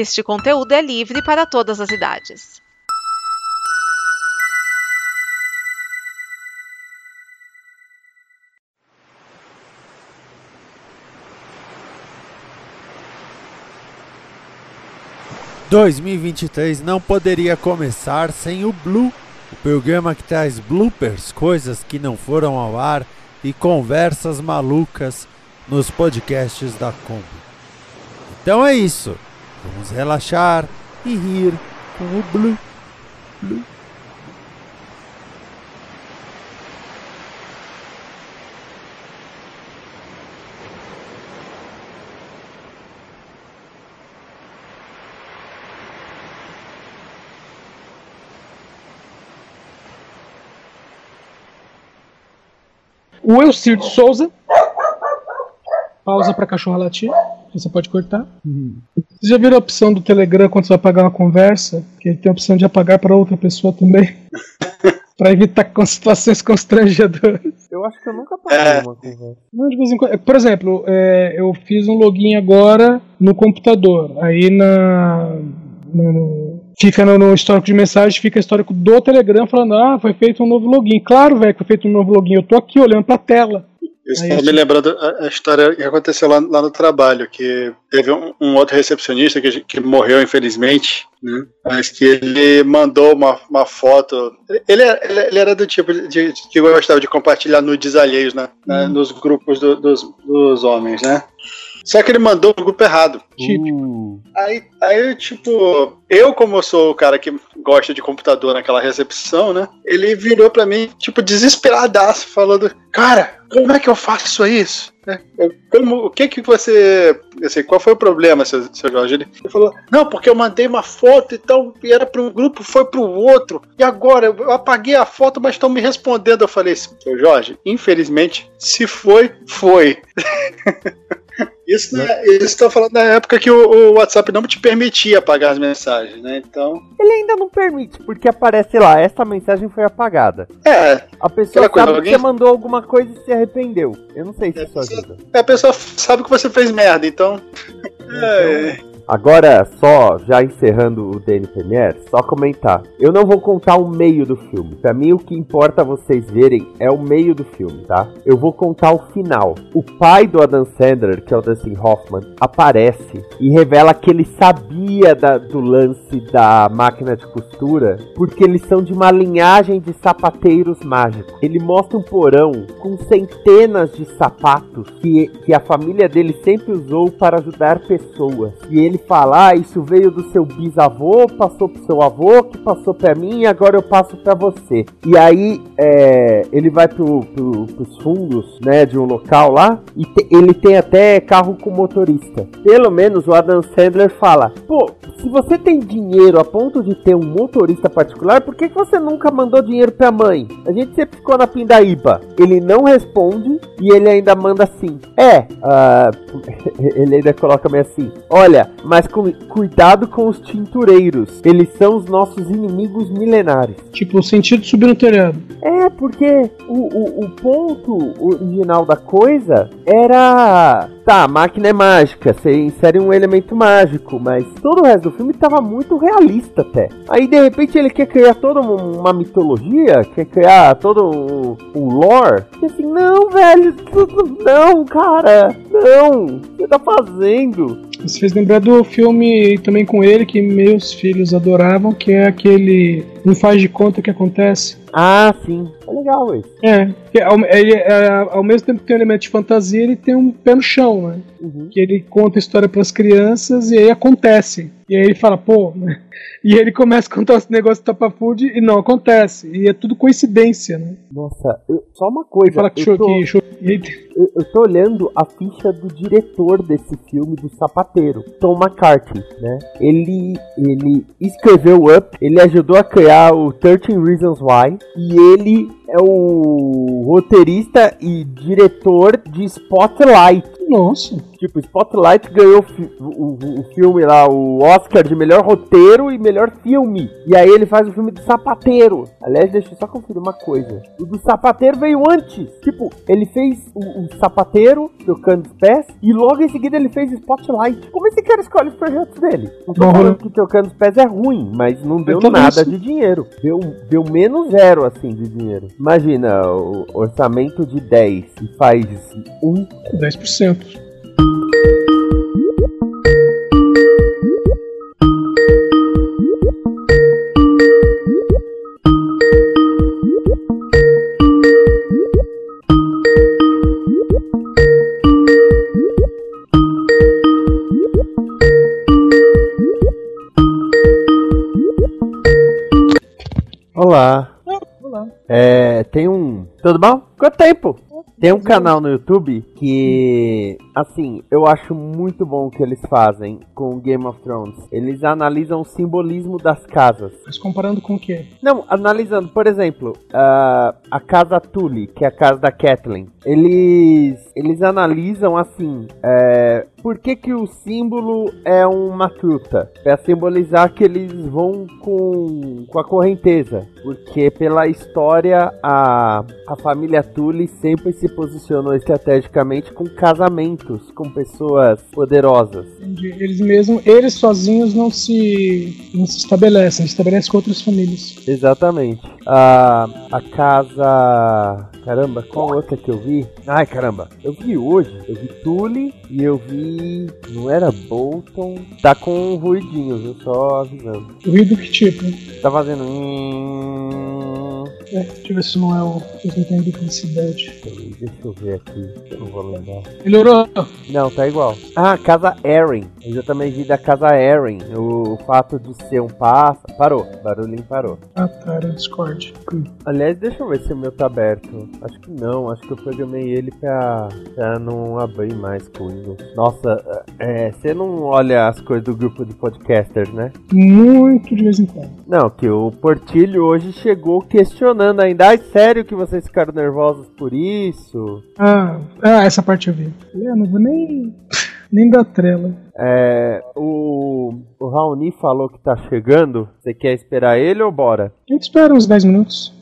Este conteúdo é livre para todas as idades. Dois mil e vinte e três não poderia começar sem o Blue, o programa que traz bloopers, coisas que não foram ao ar e conversas malucas nos podcasts da Kombi. Então é isso. Vamos relaxar e rir com o Blue. O Elcir de Souza. Pausa para cachorro latir. Você pode cortar. Você já viram a opção do Telegram quando você vai apagar uma conversa? Que ele tem a opção de apagar para outra pessoa também. para evitar situações constrangedoras. Eu acho que eu nunca paguei É. uma conversa. Não, de vez em quando- Por exemplo, é, eu fiz um login agora no computador. Aí na. no- fica no, no histórico de mensagem, fica histórico do Telegram falando: Ah, foi feito um novo login. Claro, velho, que foi feito um novo login. Eu tô aqui olhando pra tela. Eu- me lembrando a, a história que aconteceu lá, lá no trabalho, que teve um, um outro recepcionista que, que morreu, infelizmente, né? Mas que ele mandou uma, uma foto. Ele, ele, ele era do tipo de, de- que gostava de compartilhar nudes alheios né? né, nos grupos do- dos, dos homens, né? Só que ele mandou no grupo errado. Típico. Uh, Aí, aí, tipo, eu, como eu sou o cara que gosta de computador naquela recepção, né? Ele virou pra mim, tipo, desesperadaço, falando: Cara, como é que eu faço isso? Né? Eu- Como, o que que você. Assim, qual foi o problema, seu, seu Jorge? Ele, falou: Não, porque eu mandei uma foto então, e era para um grupo, foi para o outro. E agora, eu eu apaguei a foto, mas estão me respondendo. Eu falei: Seu Jorge, infelizmente, se foi, foi. Isso, né, isso tá falando na época que o, o WhatsApp não te permitia apagar as mensagens, né? Então. ele ainda não permite, porque aparece lá, essa mensagem foi apagada. É, A pessoa Aquela coisa, sabe alguém- que você mandou alguma coisa e se arrependeu. Eu não sei se É, isso ajuda. a pessoa sabe que você fez merda, então. É, Agora, só, já encerrando o DN Premiere, só comentar. Eu não vou contar o meio do filme. Pra mim, o que importa vocês verem é o meio do filme, tá? Eu vou contar o final. O pai do Adam Sandler, que é o Dustin Hoffman, aparece e revela que ele sabia da- do lance da máquina de costura, porque eles são de uma linhagem de sapateiros mágicos. Ele mostra um porão com centenas de sapatos que, que a família dele sempre usou para ajudar pessoas. E ele fala: ah, isso veio do seu bisavô, passou pro seu avô, que passou pra mim e agora eu passo pra você. E aí é, ele vai pro, pro, pros fundos, né, de um local lá e te- ele tem até carro com motorista. Pelo menos o Adam Sandler fala: pô, se você tem dinheiro a ponto de ter um motorista particular, por que, que você nunca mandou dinheiro pra mãe? A gente sempre ficou na pindaíba. Ele não responde e ele ainda manda assim: é, ah, ele ainda coloca meio assim: olha, mas com, cuidado com os tintureiros, eles são os nossos inimigos milenares. Tipo, o sentido de subir no telhado. É, porque o, o, o ponto original da coisa era. Tá, a máquina é mágica, você insere um elemento mágico, mas todo o resto do filme tava muito realista até. Aí de repente ele quer criar toda um- uma mitologia, quer criar todo um, um lore. E assim, não, velho, não, cara, não, o que você tá fazendo? Isso fez lembrar do filme também com ele que meus filhos adoravam, que é aquele Não Faz de Conta o que Acontece. Ah, sim, é legal isso. É, ao, ele, é, ao mesmo tempo que tem um elemento de fantasia, ele tem um pé no chão, né? Uhum. Que ele conta a história pras crianças e aí acontece. E aí ele fala, pô, né? E ele começa a contar esse negócio do Tapafood e não acontece. E é tudo coincidência, né? Nossa, eu- só uma Ele coisa. fala que eu tô- que show. aí- Eu, eu tô olhando a ficha do diretor desse filme do sapateiro, Tom McCarthy, né? Ele, ele escreveu Up, ele ajudou a criar o 13 Reasons Why e ele é o roteirista e diretor de Spotlight. Nossa. Tipo, Spotlight ganhou o, o- o filme lá, o Oscar de melhor roteiro e melhor filme. E aí ele faz o filme do Sapateiro. Aliás, deixa eu só conferir uma coisa. O do Sapateiro veio antes. Tipo, ele fez o- sapateiro trocando os pés e logo em seguida ele fez Spotlight. Como esse cara escolhe os projetos dele? Não tô falando que trocando os pés é ruim, mas não deu Então, nada isso- de dinheiro. Deu, deu menos zero assim de dinheiro. Imagina, o orçamento de 10 e faz um 10%. Olá. É, tem um. Tudo bom? Quanto tempo? Tem um canal no YouTube que, assim, eu acho muito bom o que eles fazem com Game of Thrones. Eles analisam o simbolismo das casas. Mas comparando com o quê? Não, analisando, por exemplo, ah, a casa Tully, que é a casa da Kathleen. Eles, eles analisam assim, é, por que que o símbolo é uma truta? Para simbolizar que eles vão com, com a correnteza. Porque pela história, a, a família Tully sempre se posicionou estrategicamente com casamentos com pessoas poderosas. Eles mesmos, eles sozinhos não se, não se estabelecem, se estabelecem com outras famílias. Exatamente. A, a casa. Caramba, qual outra que eu vi? Ai, caramba. Eu vi hoje. Eu vi Tully e eu vi. Não era Bolton. Tá com um ruidinho, viu? Só avisando. Ruído que tipo? Tá fazendo. hum, É, deixa eu ver se não é o. Se não tem duplicidade. Deixa eu ver aqui. Eu não vou lembrar. Melhorou? Não, tá igual. Ah, casa Erin. Eu já também vi da casa Erin. O, fato de ser um pássaro. Parou. Barulhinho parou. Ah tá, era Discord. Hum. Aliás, deixa eu ver se o meu tá aberto. Acho que não, acho que eu programei ele pra, pra não abrir mais com o Windows. Nossa, é, você não olha as coisas do grupo de podcasters, né? Muito de vez em quando. Não, que o Portilho hoje chegou questionando ainda. Ai, sério que vocês ficaram nervosos por isso? Ah, ah, essa parte eu vi. Eu não vou nem. nem dar trela. É, o, o Raoni falou que tá chegando. Você quer esperar ele ou bora? A gente espera uns 10 minutos.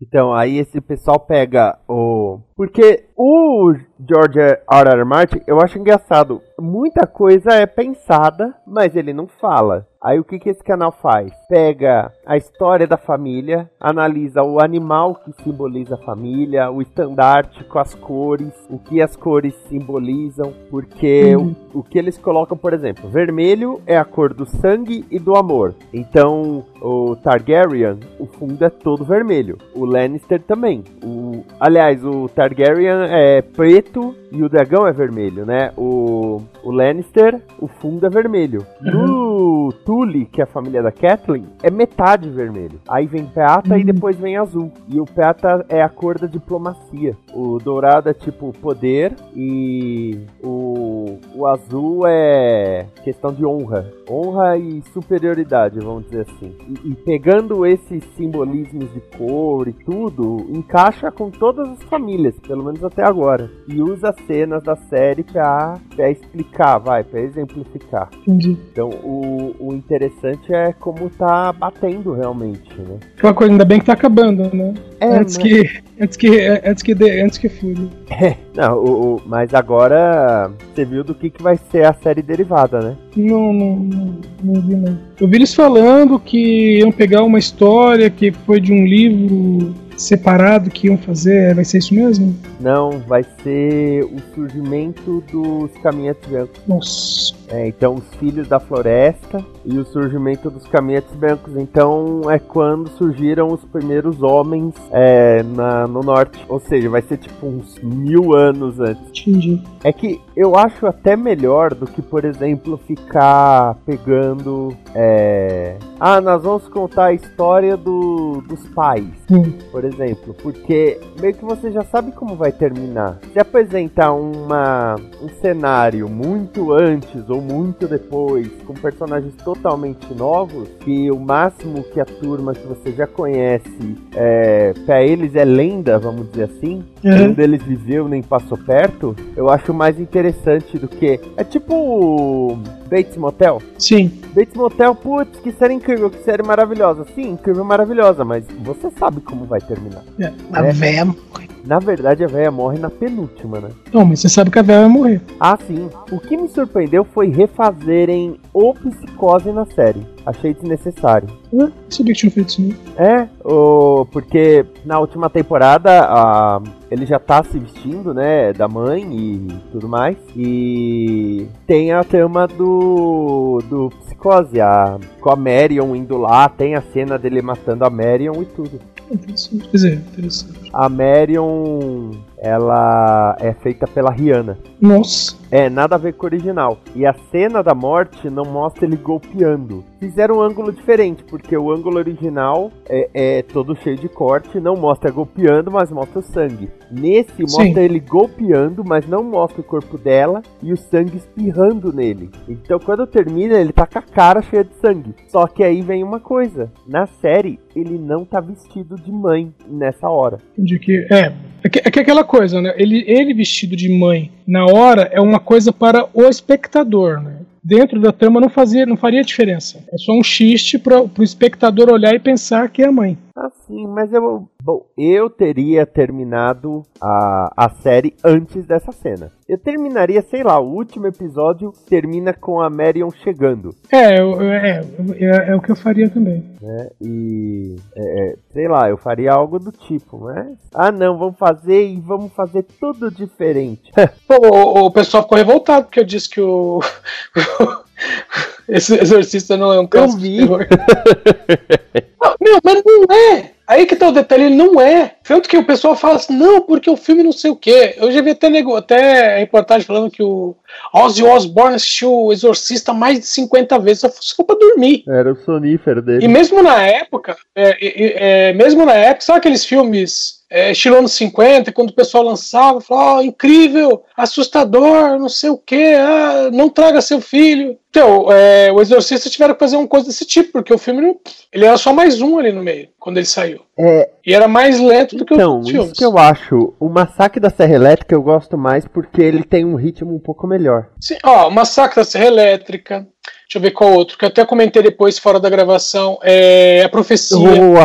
Então, aí esse pessoal pega o. Porque o George R. R. Martin, eu acho engraçado. Muita coisa é pensada, mas ele não fala. Aí o que, que esse canal faz? Pega a história da família, analisa o animal que simboliza a família, o estandarte com as cores, o que as cores simbolizam, porque Uhum. o, o que eles colocam, por exemplo, vermelho é a cor do sangue e do amor. Então, o Targaryen, o fundo é todo vermelho. O Lannister também. O, aliás, o Targaryen é preto e o dragão é vermelho, né? O, o Lannister, o fundo é vermelho. No Tully, que é a família da Kathleen, é metade vermelho. Aí vem prata e depois vem azul. E o prata é a cor da diplomacia. O dourado é tipo poder e o, o azul é questão de honra. Honra e superioridade, vamos dizer assim. E, e pegando esses simbolismos de cor e tudo, encaixa com todas as famílias, pelo menos até agora. E usa cenas da série pra, pra explicar, vai, pra exemplificar. Entendi. Então o, o interessante é como tá batendo realmente, né? Aquela coisa, ainda bem que tá acabando, né? É, antes, né? que, antes que. Antes que. dê- Antes que fure. Não, o, o- mas agora você viu do que, que vai ser a série derivada, né? Não, não, não, não vi não. Eu vi eles falando que iam pegar uma história que foi de um livro separado que iam fazer. Vai ser isso mesmo? Não, vai ser o surgimento dos caminhantes brancos. Nossa. É, então, os filhos da floresta e o surgimento dos caminhantes brancos. Então, é quando surgiram os primeiros homens é, na, no norte. Ou seja, vai ser tipo uns mil anos antes. Entendi. É que eu acho até melhor do que, por exemplo, ficar pegando. É... Ah, nós vamos contar a história do, dos pais, Hum. por exemplo. Porque meio que você já sabe como vai terminar. Se apresentar uma, um cenário muito antes ou muito depois, com personagens totalmente novos, que o máximo que a turma que você já conhece, é, para eles é lenda, vamos dizer assim, Uhum. nenhum deles viveu nem passou perto, eu acho mais interessante do que. É tipo Bates Motel? Sim. Bates Motel, putz, que série incrível, que série maravilhosa. Sim, incrível, maravilhosa, mas você sabe como vai terminar. É, a É. véia morre. Na verdade, a véia morre na penúltima, né? Não, mas você sabe que a véia vai morrer. Ah, sim. O que me surpreendeu foi refazerem o Psicose na série. Achei desnecessário. Ah, sabia que tinha feito isso, não. É, o, porque na última temporada a, ele já tá se vestindo, né, da mãe e tudo mais. E tem a trama do, do Psicose, a, com a Marion indo lá, tem a cena dele matando a Marion e tudo. Interessante. Quer dizer, interessante. A Marion, ela é feita pela Rihanna. Nossa. É, nada a ver com o original. E a cena da morte não mostra ele golpeando. Fizeram um ângulo diferente, porque o ângulo original é, é todo cheio de corte, não mostra golpeando, mas mostra o sangue. Nesse Sim. mostra ele golpeando, mas não mostra o corpo dela e o sangue espirrando nele. Então quando termina, ele tá com a cara cheia de sangue. Só que aí vem uma coisa: na série, ele não tá vestido de mãe nessa hora. Entendi que. É. É que, é que aquela coisa, né? Ele, ele vestido de mãe na hora é uma coisa para o espectador, né? Dentro da trama não, fazia, não faria diferença. É só um xiste para o espectador olhar e pensar que é a mãe. Assim, mas eu. Bom, eu teria terminado a, a série antes dessa cena. Eu terminaria, sei lá, o último episódio termina com a Marion chegando, É, eu- é, é, é o que eu faria também. né? E. é, é, sei lá, eu faria algo do tipo, mas. Ah, não, vamos fazer e vamos fazer tudo diferente. Pô, o, o pessoal ficou revoltado porque eu disse que o. Esse exorcista não é um caso de vi. Não, meu, mas não é. Aí que tá o detalhe, ele não é. Tanto que o pessoal fala assim, não, porque o filme não sei o quê. Eu já vi até, nego, até reportagem falando que o Ozzy Osbourne assistiu o Exorcista mais de 50 vezes, só ficou pra dormir. Era o sonífero E dele. mesmo na época, é, é, é, mesmo na época, sabe aqueles filmes é, estilo anos 50, quando o pessoal lançava, falava, ó, incrível, assustador, não sei o que, ah, não traga seu filho. Então, é, o Exorcista tiveram que fazer uma coisa desse tipo, porque o filme não, ele era só mais um ali no meio, quando ele saiu. É, E era mais lento do que então, os filmes. isso que eu acho. O Massacre da Serra Elétrica eu gosto mais porque ele tem um ritmo um pouco melhor. Sim, ó, o Massacre da Serra Elétrica, deixa eu ver qual outro, que eu até comentei depois, fora da gravação, é A Profecia. Oh, a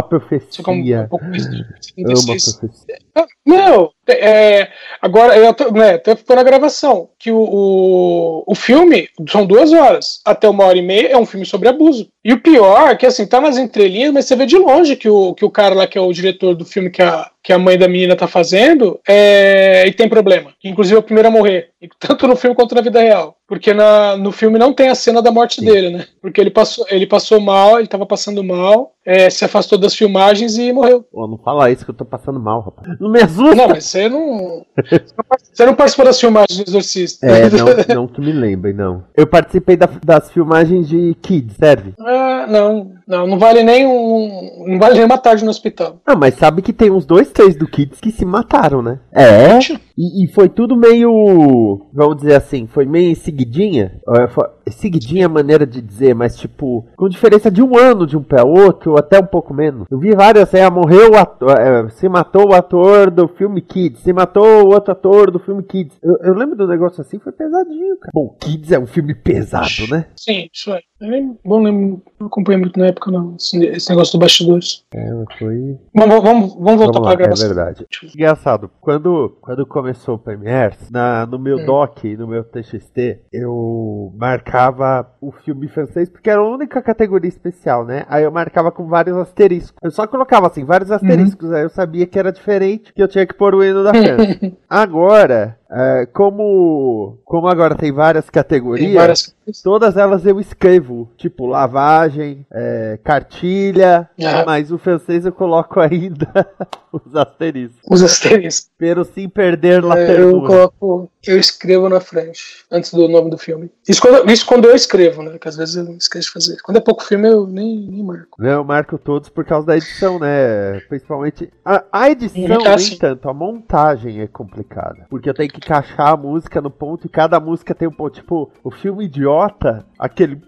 Isso como um profecia. pouco mais de Amo a 76. profecia. Ah, Meu, é, agora eu tô, né, até ficou na gravação que o, o, o filme são duas horas, até uma hora e meia é um filme sobre abuso. E o pior é que assim, tá nas entrelinhas, mas você vê de longe que o, que o cara lá, que é o diretor do filme que a, que a mãe da menina tá fazendo, é, e tem problema. Inclusive é o primeiro a morrer, tanto no filme quanto na vida real. Porque na, no filme não tem a cena da morte dele, né? Porque ele passou, ele passou mal, ele tava passando mal, é, se afastou das filmagens e morreu. Pô, não fala isso que eu tô passando mal, rapaz. Não me assusta. Não, mas você não. Você não participou das filmagens do Exorcista. É, não, não que me lembre, não. Eu participei da- das filmagens de Kids, serve? Ah, não, não, não vale nem um. Não vale nem uma tarde no hospital. Ah, mas sabe que tem uns dois, três do Kids que se mataram, né? É. E, e foi tudo meio. Vamos dizer assim, foi meio seguidinha. É, Seguidinha é a maneira de dizer, mas tipo, com diferença de um ano de um pra outro, ou até um pouco menos. Eu vi várias, é, morreu o ator, é, se matou o ator do filme Kids, se matou o outro ator do filme Kids. Eu, eu lembro do negócio assim, foi pesadinho, cara. Bom, Kids é um filme pesado, né? Sim, isso é. Eu nem, bom, nem, não acompanhei muito na época, não. Esse, esse negócio do bastidores. É, foi. Vamos, vamos, vamos voltar Vamos lá, pra é gravação. verdade. Engraçado, quando, quando começou o Premiere, na, no meu Hum. doc, no meu TXT, eu marcava o filme francês, porque era a única categoria especial, né? Aí eu marcava com vários asteriscos. Eu só colocava assim, vários asteriscos, aí eu sabia que era diferente, que eu tinha que pôr o hino da França. Agora, é, como, como agora tem várias categorias, Tem várias todas elas eu escrevo, tipo lavagem, é, cartilha, Ah. mas o francês eu coloco ainda os asteriscos. Os asteriscos. Pero sem perder la É, eu coloco. Eu escrevo na frente, antes do nome do filme. Isso quando, isso quando eu escrevo, né? Que às vezes eu esqueço de fazer. Quando é pouco filme, eu nem, nem marco. Né, Eu marco todos por causa da edição, né? Principalmente. A, a edição, nem sim. tanto, a montagem é complicada. Porque eu tenho que que encaixar a música no ponto e cada música tem um ponto. Tipo, o filme Idiota, aquele.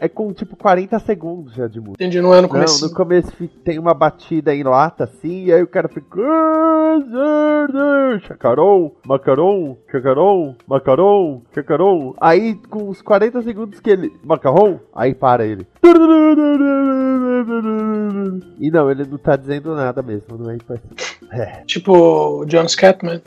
É com tipo 40 segundos já de música. Entendi, não é no Não, começo. no começo tem uma batida em lata assim, e aí o cara fica. Chacaron, macaron, chacaron, macaron, chacaron. Aí com os 40 segundos que ele. Macarrão, aí para ele. E não, ele não tá dizendo nada mesmo, não é impossível. É. Tipo John Scatman.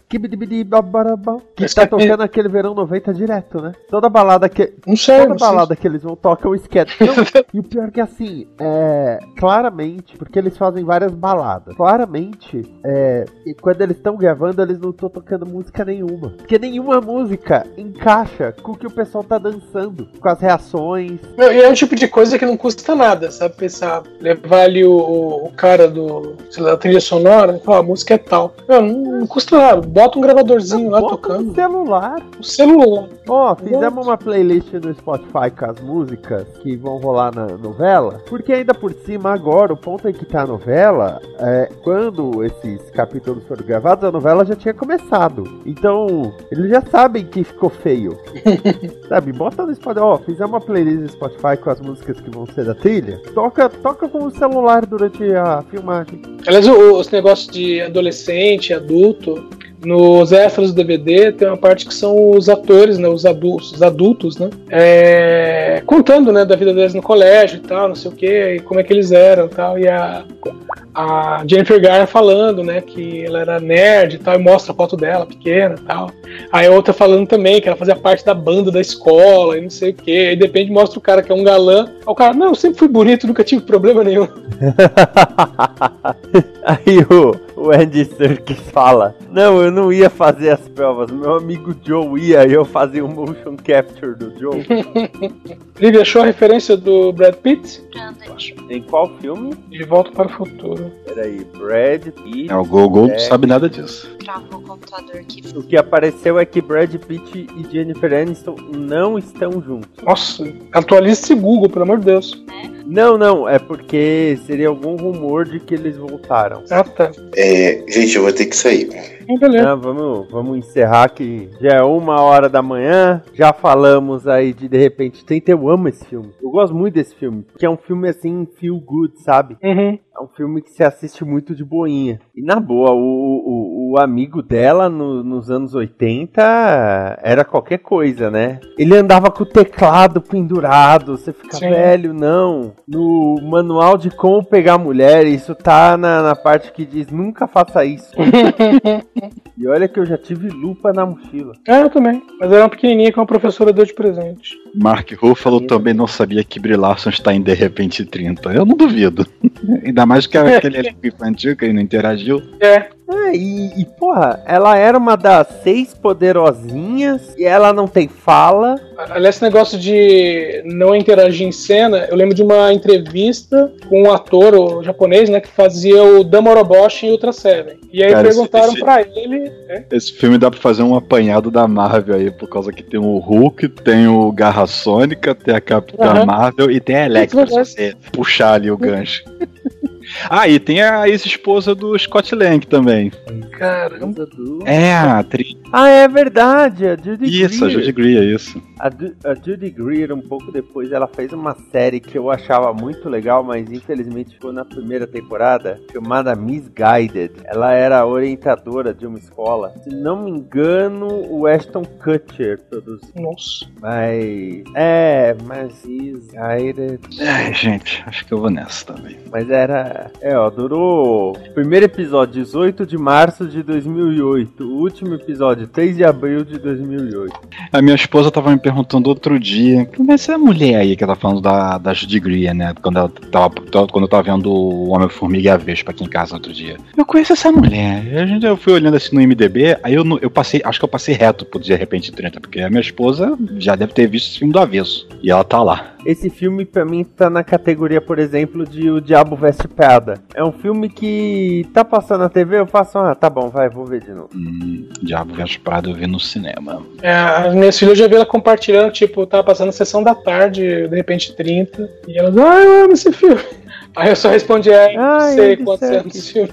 Que tá tocando aquele verão 90 direto, né? Toda balada que. Não sei, Toda não sei. balada que eles vão tocam o. Não, e o pior é que assim, é. Claramente, porque eles fazem várias baladas. Claramente, é. E quando eles estão gravando, eles não estão tocando música nenhuma. Porque nenhuma música encaixa com o que o pessoal tá dançando. Com as reações. E é um tipo de coisa que não custa nada, sabe? Pensar, levar ali o, o, o cara do, sei lá, da trilha sonora, e falar, a música é tal. Não, não, não custa nada. Bota um gravadorzinho lá tocando. no celular. O celular. Ó, fizemos uma playlist no Spotify com as músicas que vão rolar na novela. Porque ainda por cima, agora, o ponto em que tá a novela, é, quando esses capítulos foram gravados, a novela já tinha começado. Então, eles já sabem que ficou feio. Sabe, bota no Spotify, ó, fizemos uma playlist no Spotify com as músicas que vão ser da trilha. Toca, toca com o celular durante a filmagem. Aliás, os negócios de adolescente, adulto, nos extras do DVD tem uma parte que são os atores, né, os adultos, os adultos, né, é, contando, né, da vida deles no colégio e tal, não sei o que, e como é que eles eram e tal, e a, a Jennifer Garner falando, né, que ela era nerd e tal, e mostra a foto dela pequena tal. Aí outra falando também que ela fazia parte da banda da escola e não sei o que, aí de repente mostra o cara que é um galã, aí o cara, não, eu sempre fui bonito, nunca tive problema nenhum. Aí o, o Andy Serkis fala: Não, eu não ia fazer as provas, meu amigo Joe ia e eu fazia um motion capture do Joe. Lívia, achou a referência do Brad Pitt? em qual filme? De Volta para o Futuro. Peraí, Brad Pitt. É, o Google É. não sabe nada disso. Travou o computador aqui. O que apareceu é que Brad Pitt e Jennifer Aniston não estão juntos. Nossa, atualize esse Google, pelo amor de Deus. Não, não, é porque seria algum rumor de que eles voltaram. Ah, tá. É, gente, eu vou ter que sair. Então, beleza. Não, vamos, vamos encerrar que já é uma hora da manhã. Já falamos aí de De repente 30. Eu amo esse filme. Eu gosto muito desse filme. Porque é um filme assim, feel good, sabe? Uhum. É um filme que se assiste muito de boinha. E na boa, o, o, o amigo dela no- nos anos 80 era qualquer coisa, né? Ele andava com o teclado pendurado. Você fica Sim. velho, não. No manual de como pegar mulher, isso tá na, na parte que diz nunca faça isso. Okay. E olha que eu já tive lupa na mochila. Ah, eu também. Mas era uma pequenininha que uma professora deu de presente. Mark Ruffalo também não sabia que Brie Larson está em De Repente 30. Eu não duvido. Ainda mais que aquele elenco infantil que ele não interagiu. É, É, e, e, porra, ela era uma das seis poderosinhas e ela não tem fala. aliás, esse negócio de não interagir em cena, eu lembro de uma entrevista com um ator o japonês, né, que fazia o Damoroboshi em Ultra Seven. E aí Cara, esse- perguntaram esse- pra ele, né, Esse filme dá pra fazer um apanhado da Marvel aí, por causa que tem o Hulk, tem o Garra Sônica, tem a Capitã Aham. Marvel e tem a Electra, se você puxar ali o gancho. ah, e tem a ex-esposa do Scott Lang também. caramba, É, a atriz. Ah, é verdade, a Judy Isso, a Greer. Judy Greer, é isso. A, a Judy Greer, um pouco depois, ela fez uma série que eu achava muito legal, mas infelizmente ficou na primeira temporada, chamada Misguided. Ela era orientadora de uma escola. Se não me engano, o Ashton Kutcher produziu. nossa. Mas. É, mas Misguided. Ai, gente, acho que eu vou nessa também. Mas era. É, ó, durou. Primeiro episódio, 18 de março de 2008. O último episódio, 3 de abril de 2008. A minha esposa tava me perguntando outro dia, mas essa mulher aí que ela tá falando da, da Judy Greer, né? Quando, ela tava, quando eu tava vendo o Homem-Formiga e a Vespa aqui em casa outro dia. Eu conheço essa mulher. A gente, eu fui olhando assim no MDB, aí eu, eu passei, acho que eu passei reto pro De Repente 30, porque a minha esposa já deve ter visto esse filme do avesso. E ela tá lá. Esse filme, pra mim, tá na categoria, por exemplo, de O Diabo Veste Prada. É um filme que tá passando na TV, eu faço, ah, tá bom, vai, vou ver de novo. Hum, Diabo Veste Prado eu vi no cinema. É, as minhas filhas eu já vi ela compartilhando, tipo, tava passando a sessão da tarde, de repente 30, e elas, ah, eu amo esse filme. Aí eu só respondi, é, não Ai, sei quantos anos esse filme.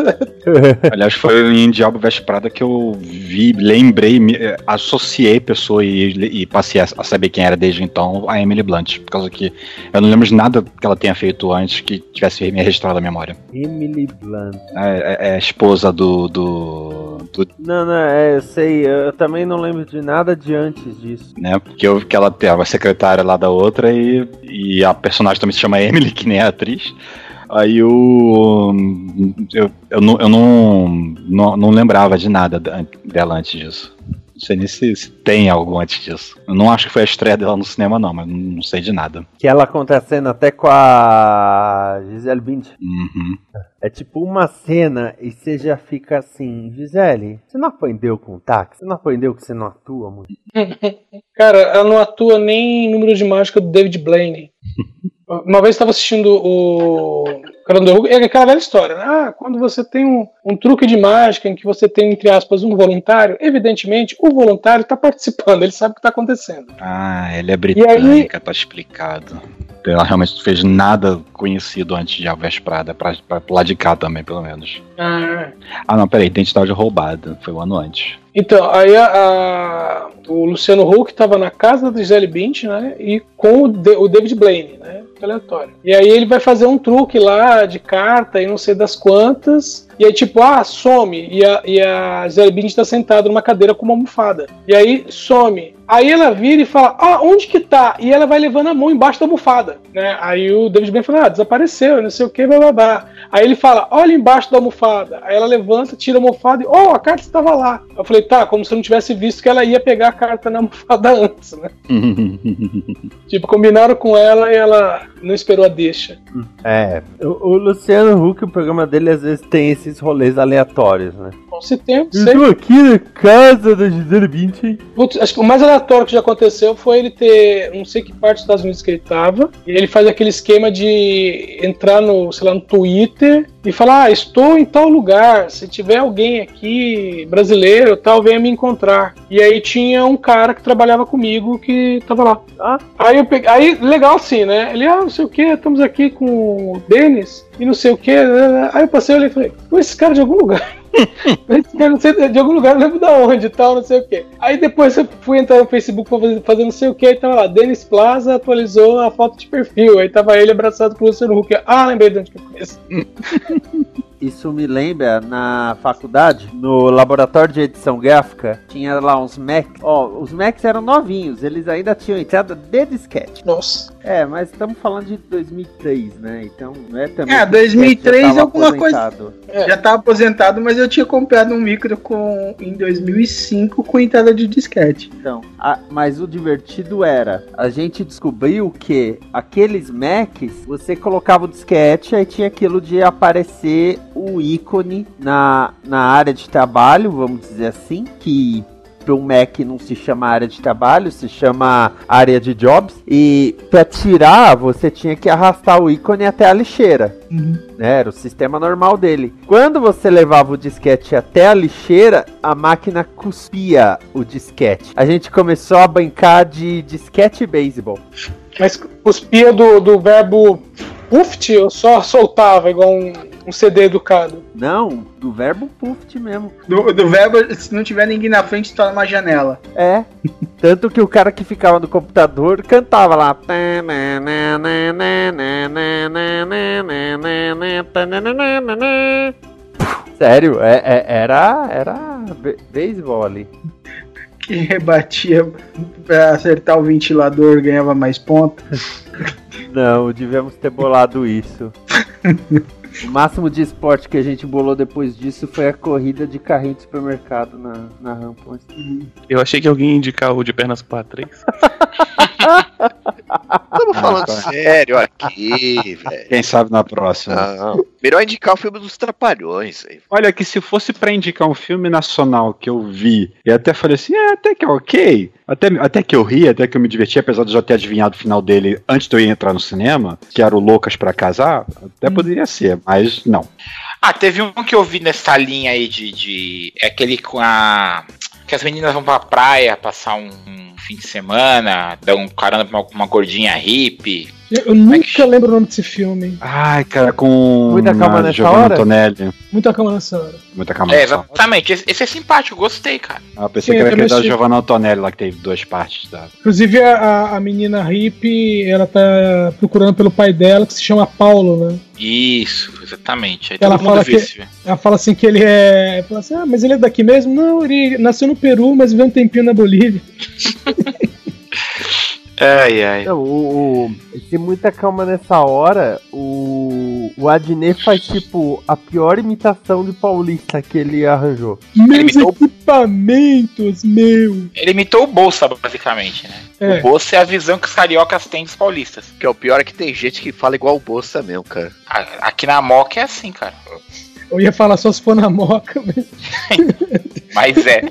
Aliás, foi em Diabo Veste Prada que eu vi, lembrei, me, eh, associei a pessoa e, e passei a, a saber quem era desde então, a Emily Blunt. Por causa que eu não lembro de nada que ela tenha feito antes que tivesse me registrado na memória. Emily Blunt. É, é- é a esposa do. do, Não, não, é, eu sei, eu também não lembro de nada de antes disso. né? Porque eu vi que ela tem a secretária lá da outra e, e a personagem também se chama Emily, que nem a atriz. Aí eu. Eu, eu, não, eu não, não, não lembrava de nada da- dela antes disso. Não sei nem se, se tem algo antes disso. Eu não acho que foi a estreia dela no cinema, não, mas não, não sei de nada. Que ela acontecendo até com a Gisele Bündchen. Uhum. É tipo uma cena e você já fica assim, Gisele, você não aprendeu com o táxi? Você não aprendeu que você não atua muito? Cara, ela não atua nem em número de mágica do David Blaine. Uma vez eu estava assistindo o Hulk, é aquela velha história, né? Ah, quando você tem um, um truque de mágica em que você tem, entre aspas, um voluntário, evidentemente o voluntário está participando, ele sabe o que está acontecendo. Ah, ele é britânica, tá explicado. Ela realmente não fez nada conhecido antes de Alves Prada, pra, pra, lá de cá também, pelo menos. Ah, Ah, não, peraí, identidade roubada. Foi um ano antes. Então, aí a- a- o Luciano Huck estava na casa da Gisele Bündchen, né? E com o, Da- o David Blaine, né? Aleatório. E aí ele vai fazer um truque lá de carta e não sei das quantas. E aí, tipo, ah, some. E a, e a Bündchen está sentada numa cadeira com uma almofada. E aí some. Aí ela vira e fala, ah, onde que tá? E ela vai levando a mão embaixo da almofada, né? Aí o David Blaine fala, ah, desapareceu, não sei o que, blá blá blá. Aí ele fala, olha embaixo da almofada. Aí ela levanta, tira a almofada e, oh, a carta estava lá. Eu falei, tá, como se eu não tivesse visto que ela ia pegar a carta na almofada antes, né? Tipo, combinaram com ela e ela não esperou a deixa. É, o, o Luciano Huck, o programa dele às vezes tem esses rolês aleatórios, né? Bom, se tem, Eu sei. tô aqui na casa da Gisele Bündchen. Putz, acho que o mais aleatório que já aconteceu foi ele ter, não sei que parte dos Estados Unidos que ele tava, e ele faz aquele esquema de entrar no, sei lá, no Twitter e falar, ah, estou em tal lugar, se tiver alguém aqui brasileiro, tal, venha me encontrar. E aí tinha um cara que trabalhava comigo que tava lá. Ah. Aí eu peguei, aí legal assim, né? Ele, ah, não sei o que, estamos aqui com o Denis e não sei o que. Aí eu passei e falei, pô, esse cara é de algum lugar. Cara, não sei, de algum lugar, não lembro da onde e tal, não sei o que. Aí depois eu fui entrar no Facebook pra fazer, fazer não sei o que, e tava lá, Denis Plaza atualizou a foto de perfil. Aí tava ele abraçado com o Luciano Huck. Ah, lembrei de onde que eu conheço. Isso me lembra na faculdade, no laboratório de edição gráfica, tinha lá uns Macs. Ó, os Macs eram novinhos, eles ainda tinham entrada de disquete. Nossa. É, mas estamos falando de 2003, né? Então não é também. É, que o 2003 disquete já tava alguma coisa- aposentado. É. Já tava aposentado, mas eu tinha comprado um micro com, em 2005 com entrada de disquete. Então, a- mas o divertido era, a gente descobriu que aqueles Macs, você colocava o disquete, aí tinha aquilo de aparecer o ícone na, na área de trabalho, vamos dizer assim, que para um Mac não se chama área de trabalho, se chama área de jobs. E para tirar, você tinha que arrastar o ícone até a lixeira. né? Era o sistema normal dele. Quando você levava o disquete até a lixeira, a máquina cuspia o disquete. A gente começou a brincar de disquete beisebol. Mas cuspia do, do verbo uft ou só soltava, igual um, um CD educado? Não, do verbo puft mesmo. Do, do verbo, se não tiver ninguém na frente, tá numa janela. É. Tanto que o cara que ficava no computador cantava lá. Sério, é, é- era, era be- beisebol ali. Que rebatia pra acertar o ventilador, ganhava mais pontos. Não, devíamos ter bolado isso. O máximo de esporte que a gente bolou depois disso foi a corrida de carrinho de supermercado na, na rampa. Eu achei que alguém ia indicar o de pernas para três. Estamos falando tá. sério aqui, velho. Quem sabe na próxima. Não. Melhor indicar o filme dos Trapalhões. aí. Olha, que se fosse pra indicar um filme nacional que eu vi e até falei assim, é, até que é ok, até, até que eu ri, até que eu me diverti, apesar de eu já ter adivinhado o final dele antes de eu ir entrar no cinema, que era o Loucas pra Casar, até poderia ser, mas não. Ah, teve um que eu vi nessa linha aí de. de é aquele com a. Que as meninas vão pra praia passar um, um fim de semana, dá um caramba pra uma, uma gordinha hippie. Eu, eu nunca lembro o nome desse filme. Ai, cara, com. Muita calma nessa Giovanna hora? Antonelli. Muita calma nessa hora. Muita calma É, nessa hora. exatamente. Esse, esse é simpático, gostei, cara. Ah, pensei Sim, que era aquele da Giovanna Antonelli lá que teve duas partes. Da... Inclusive a, a- a menina hippie, ela tá procurando pelo pai dela, que se chama Paulo, né? Isso, exatamente. Aí Ela todo mundo fala que- esse. Ela fala assim que ele é. Fala assim, ah, mas ele é daqui mesmo? Não, ele nasceu no Peru, mas viveu um tempinho na Bolívia. Ai, ai. Não, o, o- tem muita calma nessa hora. O, o Adnet faz tipo a pior imitação de paulista que ele arranjou. Meus imitou- equipamentos, meu. Ele imitou o Bolsa, basicamente, né? É. O Bolsa é a visão que os cariocas têm dos paulistas. Que é o pior é que tem gente que fala igual o Bolsa mesmo, cara. Aqui na Moca é assim, cara. Eu ia falar só se for na moca, mas. Mas é.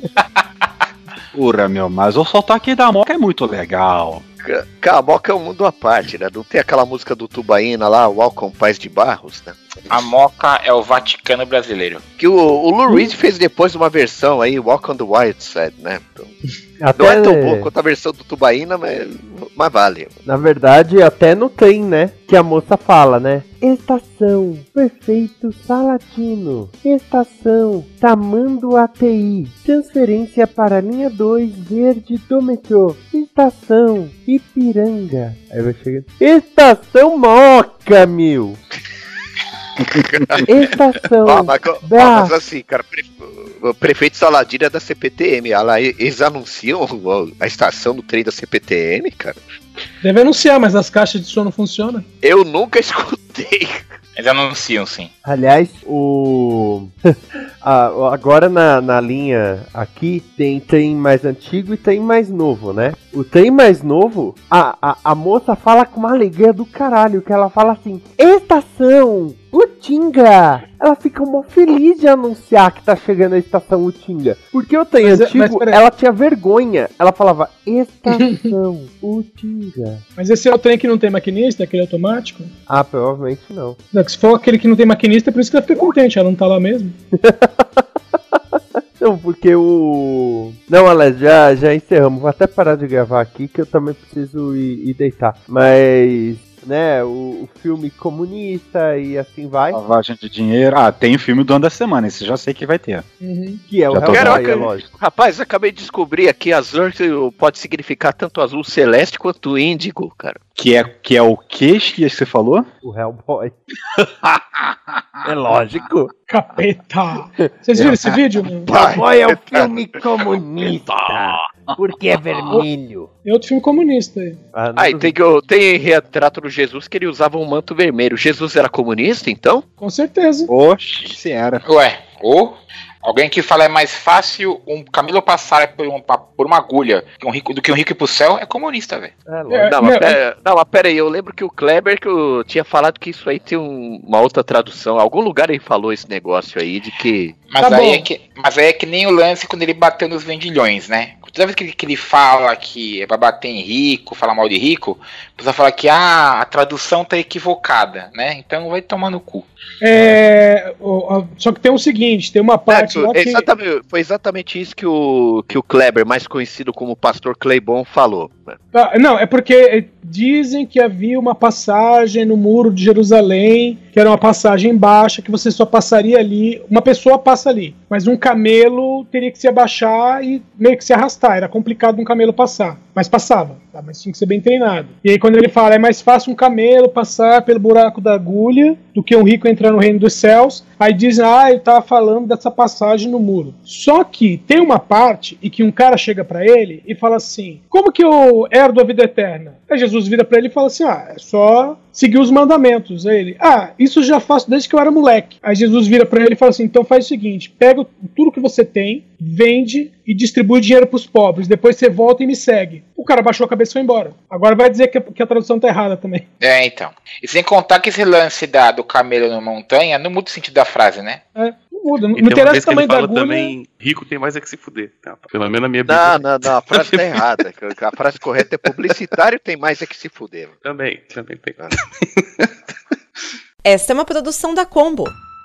Ura, meu, mas o sotaque da Moca é muito legal. Ca- Cara, a Moca é um mundo à parte, né? Não tem aquela música do Tubaína lá, Welcome Paz de Barros, né? A Moca é o Vaticano brasileiro. Que o, o Lou Reed fez depois uma versão aí, Walk on the Wild Side, né? Então, Até, não é tão boa quanto a versão do Tubaína, mas, mas vale. Na verdade, até no trem, né? Que a moça fala, né? Estação, perfeito salatino. Estação, Tamando ATI. Transferência para linha 2 verde do metrô. Estação, Ipiranga. Aí vai chegando. Estação Moca, meu. Estação. Ah, mas, ah, Bra- mas assim, cara, prefeito Saladino é da CPTM. ah lá, eles anunciam a estação do trem da CPTM, cara. Deve anunciar, mas as caixas de som não funcionam. Eu nunca escutei. Eles anunciam, sim. Aliás, o. Ah, agora na, na linha aqui tem trem mais antigo e trem mais novo, né? O trem mais novo, a, a, a moça fala com uma alegria do caralho, que ela fala assim: Estação Utinga! Ela fica mó feliz de anunciar que tá chegando a estação Utinga. Porque o Mas é- antigo, mas peraí. ela tinha vergonha. Ela falava: Estação Utinga. Mas esse é o trem que não tem maquinista, aquele automático? Ah, provavelmente não. Não, se for aquele que não tem maquinista, é por isso que ela fica contente, ela não tá lá mesmo. Não, porque o. Não, Alex, já, já encerramos. Vou até parar de gravar aqui que eu também preciso ir, ir deitar. Mas, né, o, o filme comunista e assim vai. Lavagem de dinheiro. Ah, tem o filme do ano da semana, esse já sei que vai ter. Que é o Hellboy, vendo. é lógico. Rapaz, acabei de descobrir aqui azul pode significar tanto azul celeste quanto índigo, cara. Que é, que é o que que você falou? O Hellboy. é lógico. Capeta! Vocês viram esse vídeo? Hellboy é o filme comunista. Porque é vermelho. É outro filme comunista aí. Ah, não Ah, e duvido. tem, que tem retrato do Jesus que ele usava um manto vermelho. Jesus era comunista, então? Com certeza. Oxe, se era. Ué, ou alguém que fala é mais fácil um camelo passar por, um- por uma agulha que um rico, do que um rico ir pro céu é comunista, velho. É. É, Não, mas pera, não, mas pera aí, eu lembro que o Kleber que eu tinha falado que isso aí tem um- uma outra tradução. Algum lugar ele falou esse negócio aí de que. Mas, Tá aí bom. é que, mas aí é que nem o lance quando ele bateu nos vendilhões, né? Toda vez que ele, que ele fala que é pra bater em rico, falar mal de rico, a pessoa fala que ah, a tradução tá equivocada, né? Então vai tomar no cu. É, só que tem o seguinte, tem uma parte lá É, que... exatamente, foi exatamente isso que o, que o Kleber, mais conhecido como Pastor Claybon, falou. Ah, não, é porque dizem que havia uma passagem no muro de Jerusalém, que era uma passagem baixa, que você só passaria ali, uma pessoa passa ali, mas um camelo teria que se abaixar e meio que se arrastar, era complicado um camelo passar, mas passava, tá? mas tinha que ser bem treinado. E aí quando ele fala, é mais fácil um camelo passar pelo buraco da agulha do que um rico entrar no reino dos céus, aí dizem, ah, ele tava falando dessa passagem no muro. Só que tem uma parte e que um cara chega pra ele e fala assim, como que eu herdo a vida eterna? Aí Jesus vira pra ele e fala assim, ah, é só seguir os mandamentos. Aí ele, ah, isso já faço desde que eu era moleque. Aí Jesus vira pra ele e fala assim, então faz o seguinte, pega tudo que você tem, vende e distribui dinheiro pros pobres, depois você volta e me segue. O cara baixou a cabeça e foi embora. Agora vai dizer que a, que a tradução tá errada também. É, então. E sem contar que esse lance da, do camelo na montanha não muda o sentido da frase, né? É, não muda, não, interessa tamanho da agulha. também, rico tem mais é que se fuder. Tá? Pelo menos na minha Não, não, não, a frase tá errada. A frase correta é publicitário tem mais é que se fuder. Também, também tem. Esta é uma produção da Combo.